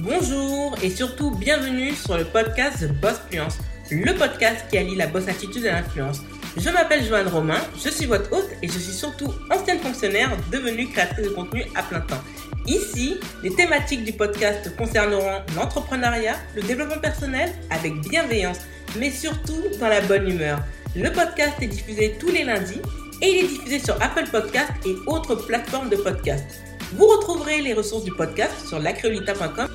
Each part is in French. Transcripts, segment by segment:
Bonjour et surtout bienvenue sur le podcast The Boss Fluence, le podcast qui allie la boss attitude et l'influence. Je m'appelle Joanne Romain, je suis votre hôte et je suis surtout ancienne fonctionnaire devenue créatrice de contenu à plein temps. Ici, les thématiques du podcast concerneront l'entrepreneuriat, le développement personnel avec bienveillance, mais surtout dans la bonne humeur. Le podcast est diffusé tous les lundis et il est diffusé sur Apple Podcast et autres plateformes de podcast. Vous retrouverez les ressources du podcast sur lacreolita.com.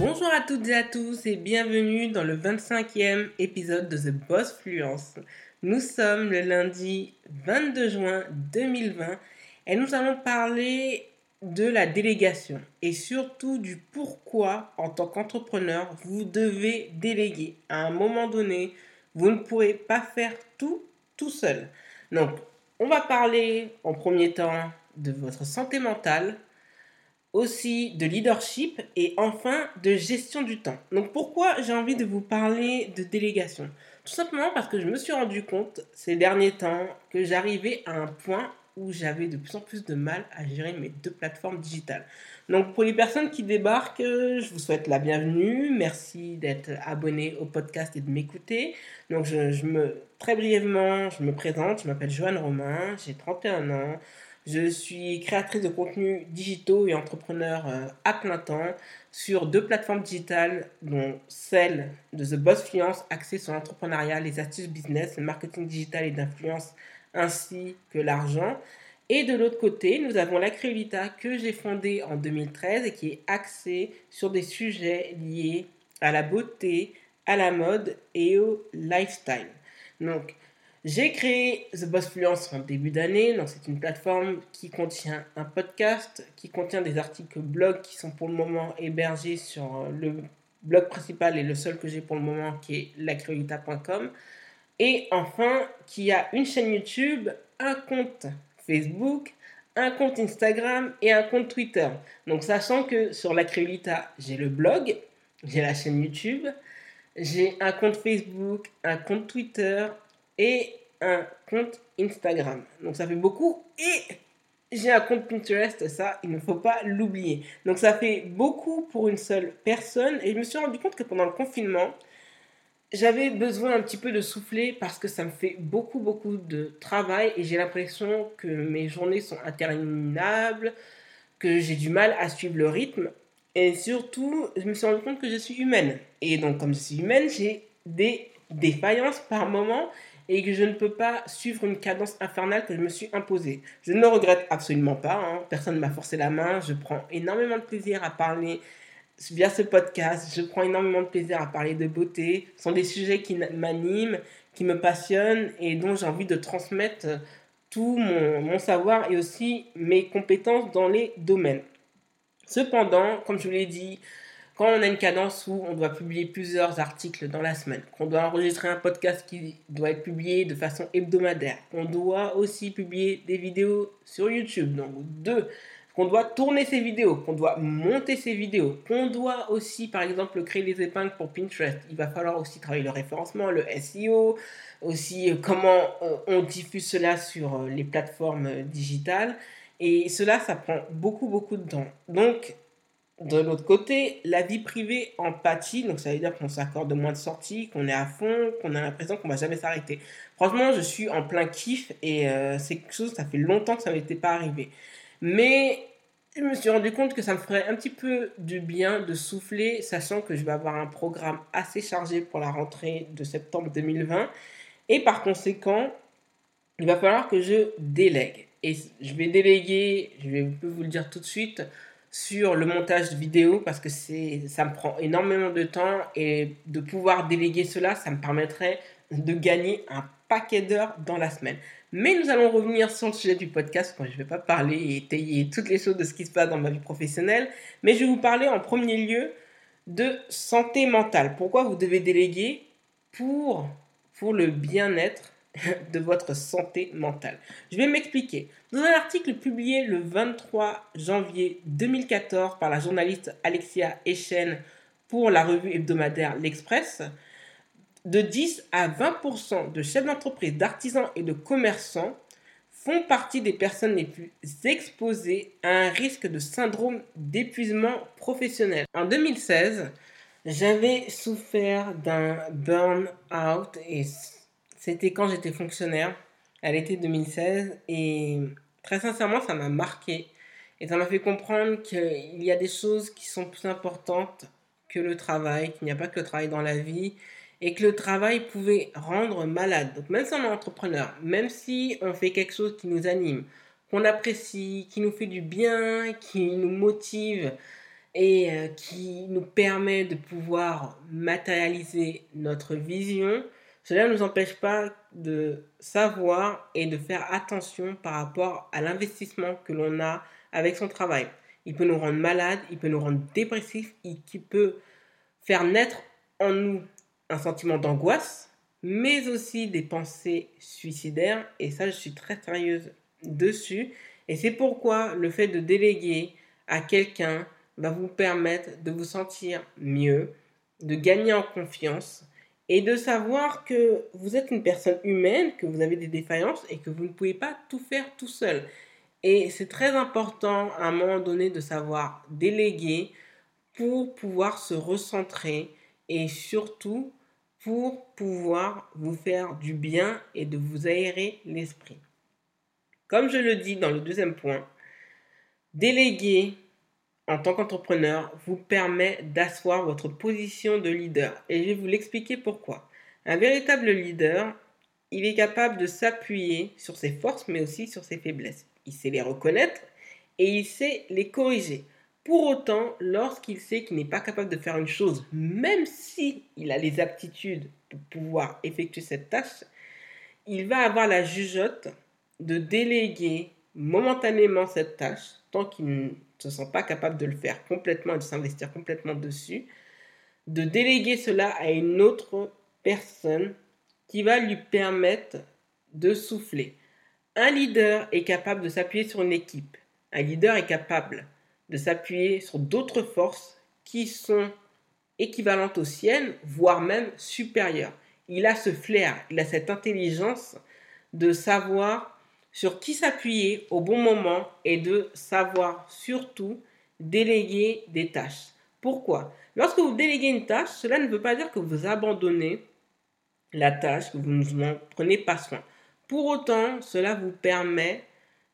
Bonjour à toutes et à tous et bienvenue dans le 25e épisode de The Boss Fluence. Nous sommes le lundi 22 juin 2020 et nous allons parler de la délégation et surtout du pourquoi en tant qu'entrepreneur vous devez déléguer. À un moment donné, vous ne pourrez pas faire tout tout seul. Donc, on va parler en premier temps de votre santé mentale, aussi de leadership et enfin de gestion du temps. Donc pourquoi j'ai envie de vous parler de délégation? Tout simplement parce que je me suis rendu compte ces derniers temps que j'arrivais à un point où j'avais de plus en plus de mal à gérer mes deux plateformes digitales. Donc pour les personnes qui débarquent, je vous souhaite la bienvenue. Merci d'être abonné au podcast et de m'écouter. Donc je, me très brièvement, je me présente, je m'appelle Joanne Romain, j'ai 31 ans. Je suis créatrice de contenus digitaux et entrepreneur euh, à plein temps sur deux plateformes digitales, dont celle de The Boss Fluence, axée sur l'entrepreneuriat, les astuces business, le marketing digital et d'influence, ainsi que l'argent. Et de l'autre côté, nous avons la Créolita que j'ai fondée en 2013 et qui est axée sur des sujets liés à la beauté, à la mode et au lifestyle. Donc, j'ai créé The Boss Fluence en début d'année. Donc, c'est une plateforme qui contient un podcast, qui contient des articles blog qui sont pour le moment hébergés sur le blog principal et le seul que j'ai pour le moment qui est lacréolita.com. Et enfin, qui a une chaîne YouTube, un compte Facebook, un compte Instagram et un compte Twitter. Donc, sachant que sur la Créolita, j'ai le blog, j'ai la chaîne YouTube, j'ai un compte Facebook, un compte Twitter et un compte Instagram. Donc, ça fait beaucoup. Et j'ai un compte Pinterest, ça, il ne faut pas l'oublier. Donc, ça fait beaucoup pour une seule personne. Et je me suis rendu compte que pendant le confinement, j'avais besoin un petit peu de souffler parce que ça me fait beaucoup, beaucoup de travail et j'ai l'impression que mes journées sont interminables, que j'ai du mal à suivre le rythme. Et surtout, je me suis rendu compte que je suis humaine. Et donc, comme je suis humaine, j'ai des défaillances par moment et que je ne peux pas suivre une cadence infernale que je me suis imposée. Je ne le regrette absolument pas. Hein. Personne ne m'a forcé la main. Je prends énormément de plaisir à parler via ce podcast, je prends énormément de plaisir à parler de beauté. Ce sont des sujets qui m'animent, qui me passionnent et dont j'ai envie de transmettre tout mon, savoir et aussi mes compétences dans les domaines. Cependant, comme je vous l'ai dit, quand on a une cadence où on doit publier plusieurs articles dans la semaine, qu'on doit enregistrer un podcast qui doit être publié de façon hebdomadaire, qu'on doit aussi publier des vidéos sur YouTube, donc deux, qu'on doit tourner ses vidéos, qu'on doit monter ses vidéos, qu'on doit aussi, par exemple, créer des épingles pour Pinterest. Il va falloir aussi travailler le référencement, le SEO, aussi euh, comment euh, on diffuse cela sur euh, les plateformes digitales. Et cela, ça prend beaucoup, beaucoup de temps. Donc, de l'autre côté, la vie privée en pâtit, donc ça veut dire qu'on s'accorde moins de sorties, qu'on est à fond, qu'on a l'impression qu'on va jamais s'arrêter. Franchement, je suis en plein kiff et c'est quelque chose, ça fait longtemps que ça m'était pas arrivé. Mais je me suis rendu compte que ça me ferait un petit peu du bien de souffler, sachant que je vais avoir un programme assez chargé pour la rentrée de septembre 2020. Et par conséquent, il va falloir que je délègue. Et je vais déléguer, je vais vous le dire tout de suite, sur le montage vidéo parce que ça me prend énormément de temps et de pouvoir déléguer cela, ça me permettrait de gagner un paquet d'heures dans la semaine. Mais nous allons revenir sur le sujet du podcast, quand je vais pas parler et étayer toutes les choses de ce qui se passe dans ma vie professionnelle, mais je vais vous parler en premier lieu de santé mentale. Pourquoi vous devez déléguer pour le bien-être de votre santé mentale. Je vais m'expliquer. Dans un article publié le 23 janvier 2014 par la journaliste Alexia Echen pour la revue hebdomadaire L'Express, de 10 à 20% de chefs d'entreprise, d'artisans et de commerçants font partie des personnes les plus exposées à un risque de syndrome d'épuisement professionnel. En 2016, j'avais souffert d'un burn-out et c'était quand j'étais fonctionnaire à l'été 2016 et très sincèrement ça m'a marqué et ça m'a fait comprendre qu'il y a des choses qui sont plus importantes que le travail, qu'il n'y a pas que le travail dans la vie et que le travail pouvait rendre malade. Donc même si on est entrepreneur, même si on fait quelque chose qui nous anime, qu'on apprécie, qui nous fait du bien, qui nous motive et euh, qui nous permet de pouvoir matérialiser notre vision, cela ne nous empêche pas de savoir et de faire attention par rapport à l'investissement que l'on a avec son travail. Il peut nous rendre malades, il peut nous rendre dépressifs, il peut faire naître en nous un sentiment d'angoisse, mais aussi des pensées suicidaires. Et ça, je suis très sérieuse dessus. Et c'est pourquoi le fait de déléguer à quelqu'un va vous permettre de vous sentir mieux, de gagner en confiance et de savoir que vous êtes une personne humaine, que vous avez des défaillances et que vous ne pouvez pas tout faire tout seul. Et c'est très important à un moment donné de savoir déléguer pour pouvoir se recentrer et surtout pour pouvoir vous faire du bien et de vous aérer l'esprit. Comme je le dis dans le deuxième point, déléguer en tant qu'entrepreneur vous permet d'asseoir votre position de leader. Et je vais vous l'expliquer pourquoi. Un véritable leader, il est capable de s'appuyer sur ses forces mais aussi sur ses faiblesses. Il sait les reconnaître et il sait les corriger. Pour autant, lorsqu'il sait qu'il n'est pas capable de faire une chose, même si il a les aptitudes pour pouvoir effectuer cette tâche, il va avoir la jugeote de déléguer momentanément cette tâche tant qu'il ne se sent pas capable de le faire complètement et de s'investir complètement dessus, de déléguer cela à une autre personne qui va lui permettre de souffler. Un leader est capable de s'appuyer sur une équipe. Un leader est capable de s'appuyer sur d'autres forces qui sont équivalentes aux siennes, voire même supérieures. Il a ce flair, il a cette intelligence de savoir sur qui s'appuyer au bon moment et de savoir surtout déléguer des tâches. Pourquoi? Lorsque vous déléguez une tâche, cela ne veut pas dire que vous abandonnez la tâche, que vous ne prenez pas soin. Pour autant, cela vous permet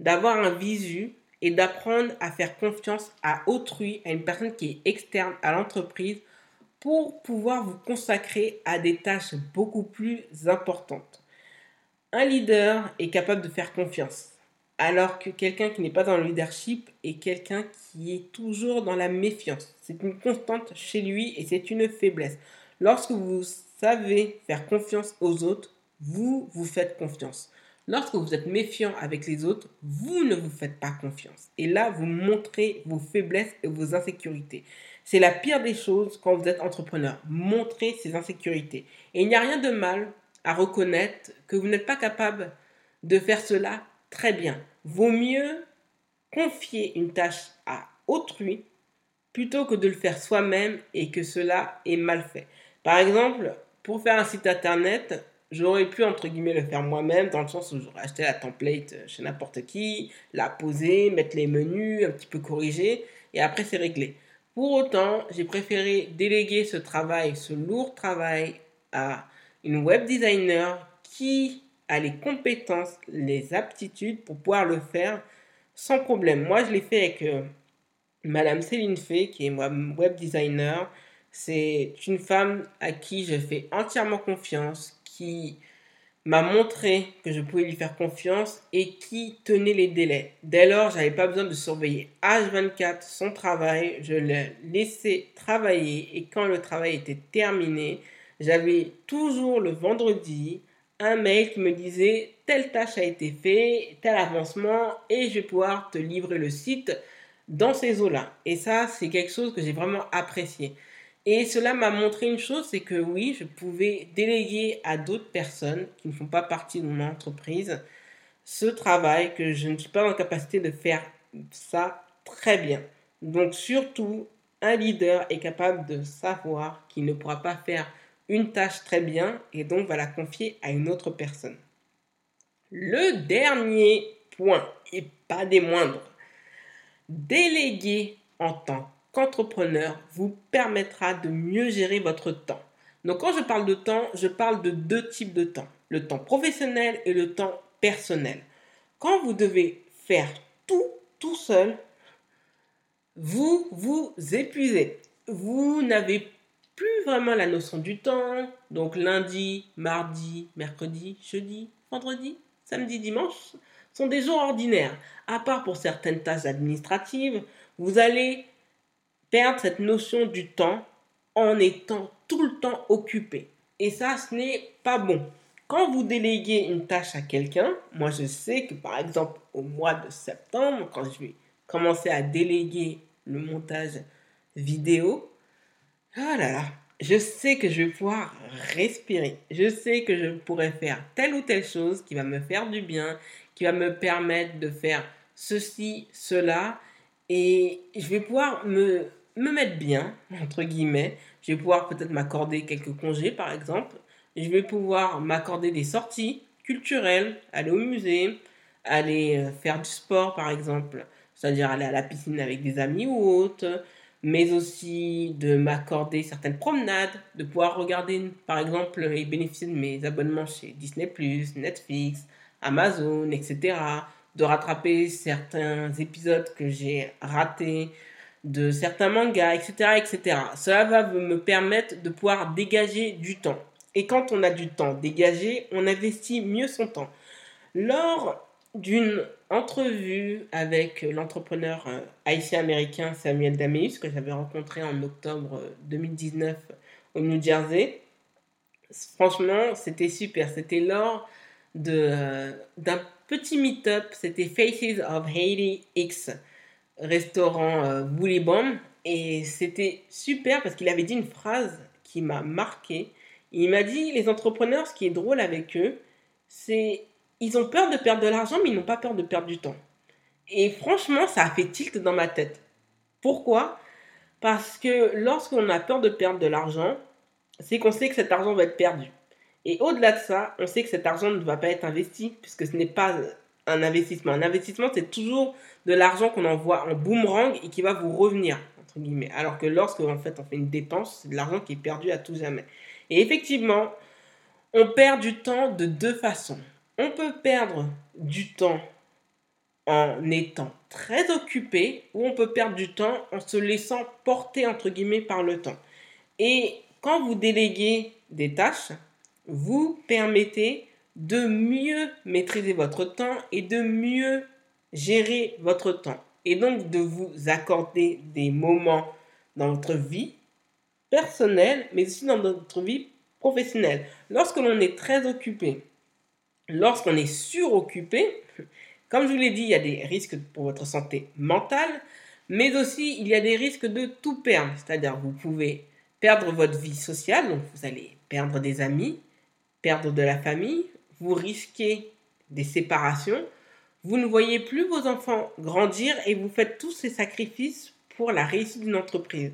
d'avoir un visu et d'apprendre à faire confiance à autrui, à une personne qui est externe à l'entreprise pour pouvoir vous consacrer à des tâches beaucoup plus importantes. Un leader est capable de faire confiance, alors que quelqu'un qui n'est pas dans le leadership est quelqu'un qui est toujours dans la méfiance. C'est une constante chez lui et c'est une faiblesse. Lorsque vous savez faire confiance aux autres, vous vous faites confiance. Lorsque vous êtes méfiant avec les autres, vous ne vous faites pas confiance. Et là, vous montrez vos faiblesses et vos insécurités. C'est la pire des choses quand vous êtes entrepreneur. Montrez ces insécurités. Et il n'y a rien de mal reconnaître que vous n'êtes pas capable de faire cela très bien. Vaut mieux confier une tâche à autrui plutôt que de le faire soi-même et que cela est mal fait. Par exemple, pour faire un site internet, J'aurais pu, entre guillemets, le faire moi-même, dans le sens où j'aurais acheté la template chez n'importe qui, la poser, mettre les menus, un petit peu corriger, et après c'est réglé. Pour autant, j'ai préféré déléguer ce travail, ce lourd travail, à une web designer qui a les compétences, les aptitudes pour pouvoir le faire sans problème. Moi, je l'ai fait avec euh, Madame Céline Fay, qui est web designer. C'est une femme à qui je fais entièrement confiance, qui m'a montré que je pouvais lui faire confiance et qui tenait les délais. Dès lors, j'avais pas besoin de surveiller H24 son travail, je l'ai laissé travailler et quand le travail était terminé, j'avais toujours le vendredi un mail qui me disait telle tâche a été faite, tel avancement et je vais pouvoir te livrer le site dans ces eaux-là. Et ça, c'est quelque chose que j'ai vraiment apprécié. Et cela m'a montré une chose, c'est que oui, je pouvais déléguer à d'autres personnes qui ne font pas partie de mon entreprise ce travail, que je ne suis pas en capacité de faire ça très bien. Donc surtout, un leader est capable de savoir qu'il ne pourra pas faire une tâche très bien et donc va la confier à une autre personne. Le dernier point, et pas des moindres. Déléguer en tant qu'entrepreneur vous permettra de mieux gérer votre temps. Donc quand je parle de temps, je parle de deux types de temps. Le temps professionnel et le temps personnel. Quand vous devez faire tout tout seul, vous vous épuisez. Vous n'avez plus vraiment la notion du temps. Donc lundi, mardi, mercredi, jeudi, vendredi, samedi, dimanche sont des jours ordinaires. À part pour certaines tâches administratives, vous allez perdre cette notion du temps en étant tout le temps occupé. Et ça, ce n'est pas bon. Quand vous déléguez une tâche à quelqu'un, moi je sais que par exemple au mois de septembre, quand je vais commencer à déléguer le montage vidéo, ah là là, je sais que je vais pouvoir respirer. Je sais que je pourrais faire telle ou telle chose qui va me faire du bien, qui va me permettre de faire ceci, cela, et je vais pouvoir me, me mettre bien, entre guillemets. Je vais pouvoir peut-être m'accorder quelques congés, par exemple. Je vais pouvoir m'accorder des sorties culturelles, aller au musée, aller euh, faire du sport, par exemple, c'est-à-dire aller à la piscine avec des amis ou autres, mais aussi de m'accorder certaines promenades, de pouvoir regarder, par exemple, et bénéficier de mes abonnements chez Disney, Netflix, Amazon, etc., de rattraper certains épisodes que j'ai ratés, de certains mangas, etc., etc. Cela va me permettre de pouvoir dégager du temps. Et quand on a du temps dégagé, on investit mieux son temps. Lors d'une entrevue avec l'entrepreneur euh, haïtien-américain Samuel Dameus, que j'avais rencontré en octobre 2019 au New Jersey, franchement, c'était super. C'était lors euh, d'un petit meet-up, c'était Faces of Haiti X restaurant euh, Bomb. Et c'était super parce qu'il avait dit une phrase qui m'a marqué. Il m'a dit les entrepreneurs, ce qui est drôle avec eux, c'est ils ont peur de perdre de l'argent, mais ils n'ont pas peur de perdre du temps. Et franchement, ça a fait tilt dans ma tête. Pourquoi? Parce que lorsqu'on a peur de perdre de l'argent, c'est qu'on sait que cet argent va être perdu. Et au-delà de ça, on sait que cet argent ne va pas être investi, puisque ce n'est pas un investissement. Un investissement, c'est toujours de l'argent qu'on envoie en boomerang et qui va vous revenir, entre guillemets. Alors que lorsque en fait, on fait une dépense, c'est de l'argent qui est perdu à tout jamais. Et effectivement, on perd du temps de deux façons. On peut perdre du temps en étant très occupé ou on peut perdre du temps en se laissant porter entre guillemets par le temps. Et quand vous déléguez des tâches, vous permettez de mieux maîtriser votre temps et de mieux gérer votre temps. Et donc de vous accorder des moments dans votre vie personnelle, mais aussi dans votre vie professionnelle. Lorsque l'on est très occupé, lorsqu'on est suroccupé, comme je vous l'ai dit, il y a des risques pour votre santé mentale, mais aussi il y a des risques de tout perdre. C'est-à-dire vous pouvez perdre votre vie sociale, donc vous allez perdre des amis, perdre de la famille, vous risquez des séparations, vous ne voyez plus vos enfants grandir et vous faites tous ces sacrifices pour la réussite d'une entreprise.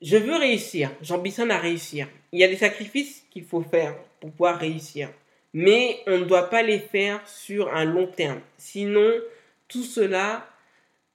Je veux réussir, j'ambitionne à réussir. Il y a des sacrifices qu'il faut faire pour pouvoir réussir. Mais on ne doit pas les faire sur un long terme. Sinon, tout cela,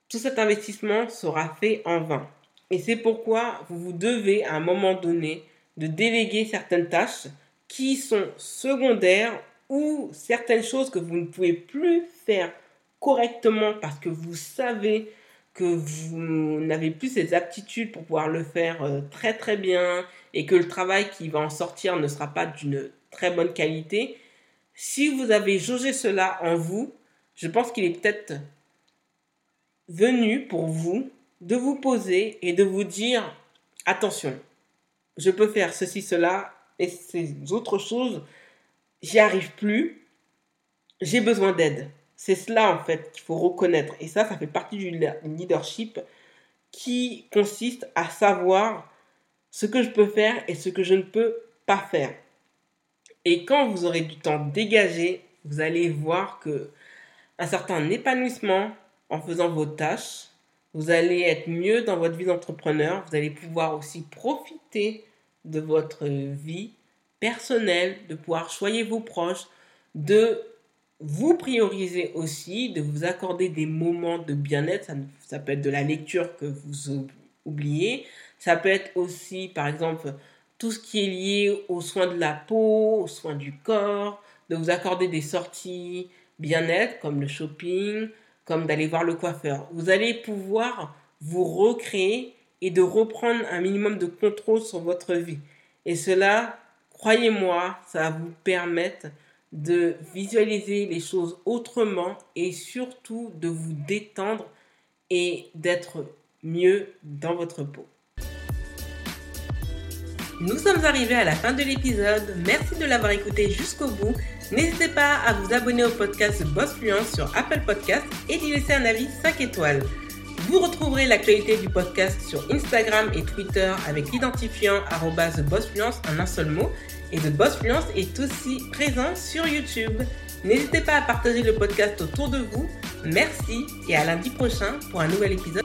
tout cet investissement sera fait en vain. Et c'est pourquoi vous vous devez à un moment donné de déléguer certaines tâches qui sont secondaires ou certaines choses que vous ne pouvez plus faire correctement parce que vous savez que vous n'avez plus ces aptitudes pour pouvoir le faire euh, très très bien et que le travail qui va en sortir ne sera pas d'une très bonne qualité, si vous avez jaugé cela en vous, je pense qu'il est peut-être venu pour vous de vous poser et de vous dire attention, je peux faire ceci, cela, et ces autres choses, j'y arrive plus, j'ai besoin d'aide. C'est cela en fait qu'il faut reconnaître. Et ça, ça fait partie du leadership qui consiste à savoir ce que je peux faire et ce que je ne peux pas faire. Et quand vous aurez du temps dégagé, vous allez voir que un certain épanouissement en faisant vos tâches, vous allez être mieux dans votre vie d'entrepreneur, vous allez pouvoir aussi profiter de votre vie personnelle, de pouvoir choyer vos proches, de vous priorisez aussi de vous accorder des moments de bien-être. Ça, ça, peut être de la lecture que vous oubliez. Ça peut être aussi, par exemple, tout ce qui est lié aux soins de la peau, aux soins du corps, de vous accorder des sorties bien-être comme le shopping, comme d'aller voir le coiffeur. Vous allez pouvoir vous recréer et de reprendre un minimum de contrôle sur votre vie. Et cela, croyez-moi, ça va vous permettre de visualiser les choses autrement et surtout de vous détendre et d'être mieux dans votre peau. Nous sommes arrivés à la fin de l'épisode. Merci de l'avoir écouté jusqu'au bout. N'hésitez pas à vous abonner au podcast Boss Fluence sur Apple Podcast et d'y laisser un avis 5 étoiles. Vous retrouverez l'actualité du podcast sur Instagram et Twitter avec l'identifiant @bossfluence en un seul mot et The Boss Fluence est aussi présent sur YouTube. N'hésitez pas à partager le podcast autour de vous. Merci et à lundi prochain pour un nouvel épisode.